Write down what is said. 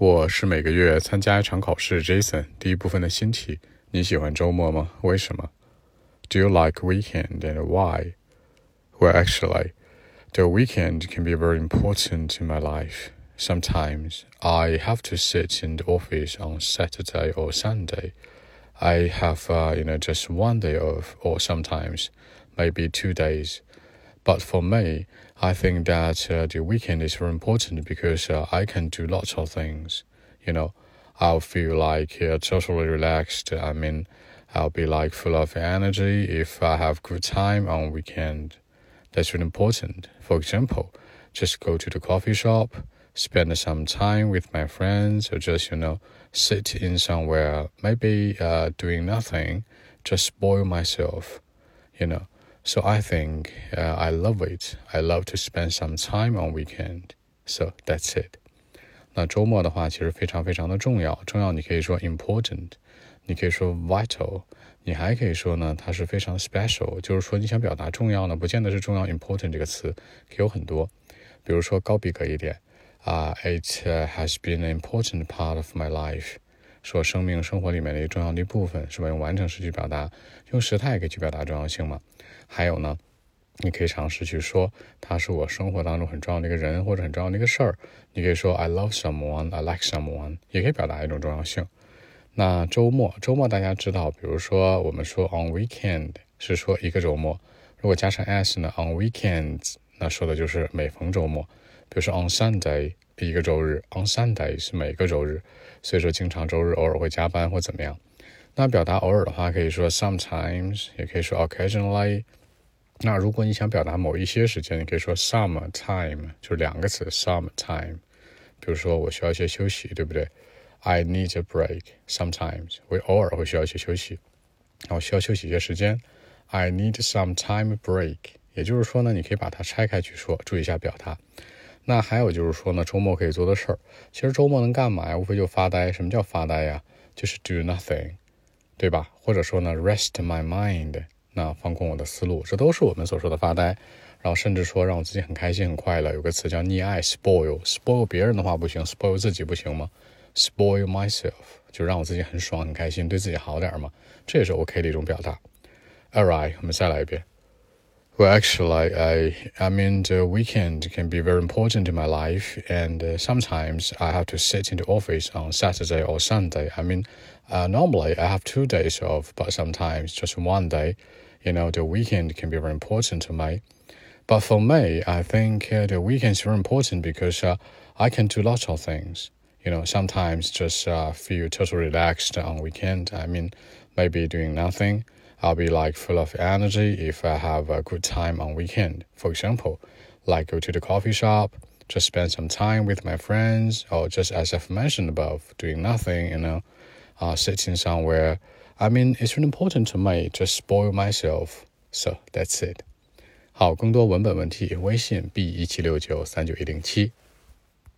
我是每个月参加一场考试。Jason，第一部分的新题，你喜欢周末吗？为什么？Do you like weekend and why? Well, actually, the weekend can be very important in my life. Sometimes I have to sit in the office on Saturday or Sunday. I have, uh, you know, just one day off, or sometimes maybe two days. But for me, I think that uh, the weekend is very important because uh, I can do lots of things. You know, I'll feel like uh, totally relaxed. I mean, I'll be like full of energy if I have good time on weekend. That's really important. For example, just go to the coffee shop, spend some time with my friends, or just you know sit in somewhere, maybe uh, doing nothing, just spoil myself. You know. So I think uh, I love it. I love to spend some time on weekend. So that's it. 那周末的话，其实非常非常的重要。重要，你可以说 important，你可以说 vital，你还可以说呢，它是非常 special。就是说，你想表达重要呢，不见得是重要 important 这个词，可以有很多。比如说高逼格一点啊，It has been an important part of my life。 说生命生活里面的一个重要的一部分，是吧？用完成时去表达，用时态可以去表达重要性嘛？还有呢，你可以尝试去说，他是我生活当中很重要的一个人，或者很重要的一个事儿。你可以说 I love someone, I like someone，也可以表达一种重要性。那周末，周末大家知道，比如说我们说 on weekend 是说一个周末，如果加上 s 呢，on weekends 那说的就是每逢周末。比如说 on Sunday 一个周日，on Sunday 是每个周日。所以说，经常周日偶尔会加班或怎么样。那表达偶尔的话，可以说 sometimes，也可以说 occasionally。那如果你想表达某一些时间，你可以说 some time，就是两个词 some time。比如说，我需要一些休息，对不对？I need a break sometimes。我偶尔会需要一些休息，然后需要休息一些时间。I need some time break。也就是说呢，你可以把它拆开去说，注意一下表达。那还有就是说呢，周末可以做的事儿，其实周末能干嘛呀？无非就发呆。什么叫发呆呀？就是 do nothing，对吧？或者说呢，rest my mind，那放空我的思路，这都是我们所说的发呆。然后甚至说让我自己很开心很快乐，有个词叫溺爱 spoil，spoil 别人的话不行，spoil 自己不行吗？spoil myself 就让我自己很爽很开心，对自己好点嘛，这也是 OK 的一种表达。Alright，我们再来一遍。Well, actually, I I mean the weekend can be very important in my life, and uh, sometimes I have to sit in the office on Saturday or Sunday. I mean, uh, normally I have two days off, but sometimes just one day. You know, the weekend can be very important to me. But for me, I think uh, the weekend is very important because uh, I can do lots of things. You know, sometimes just uh, feel totally relaxed on weekend. I mean, maybe doing nothing I'll be like full of energy if I have a good time on weekend. For example, like go to the coffee shop, just spend some time with my friends, or just as I've mentioned above, doing nothing, you know, uh, sitting somewhere. I mean, it's really important to me, just spoil myself. So that's it. 好，更多文本问题，微信 b 一七六九三九一零七。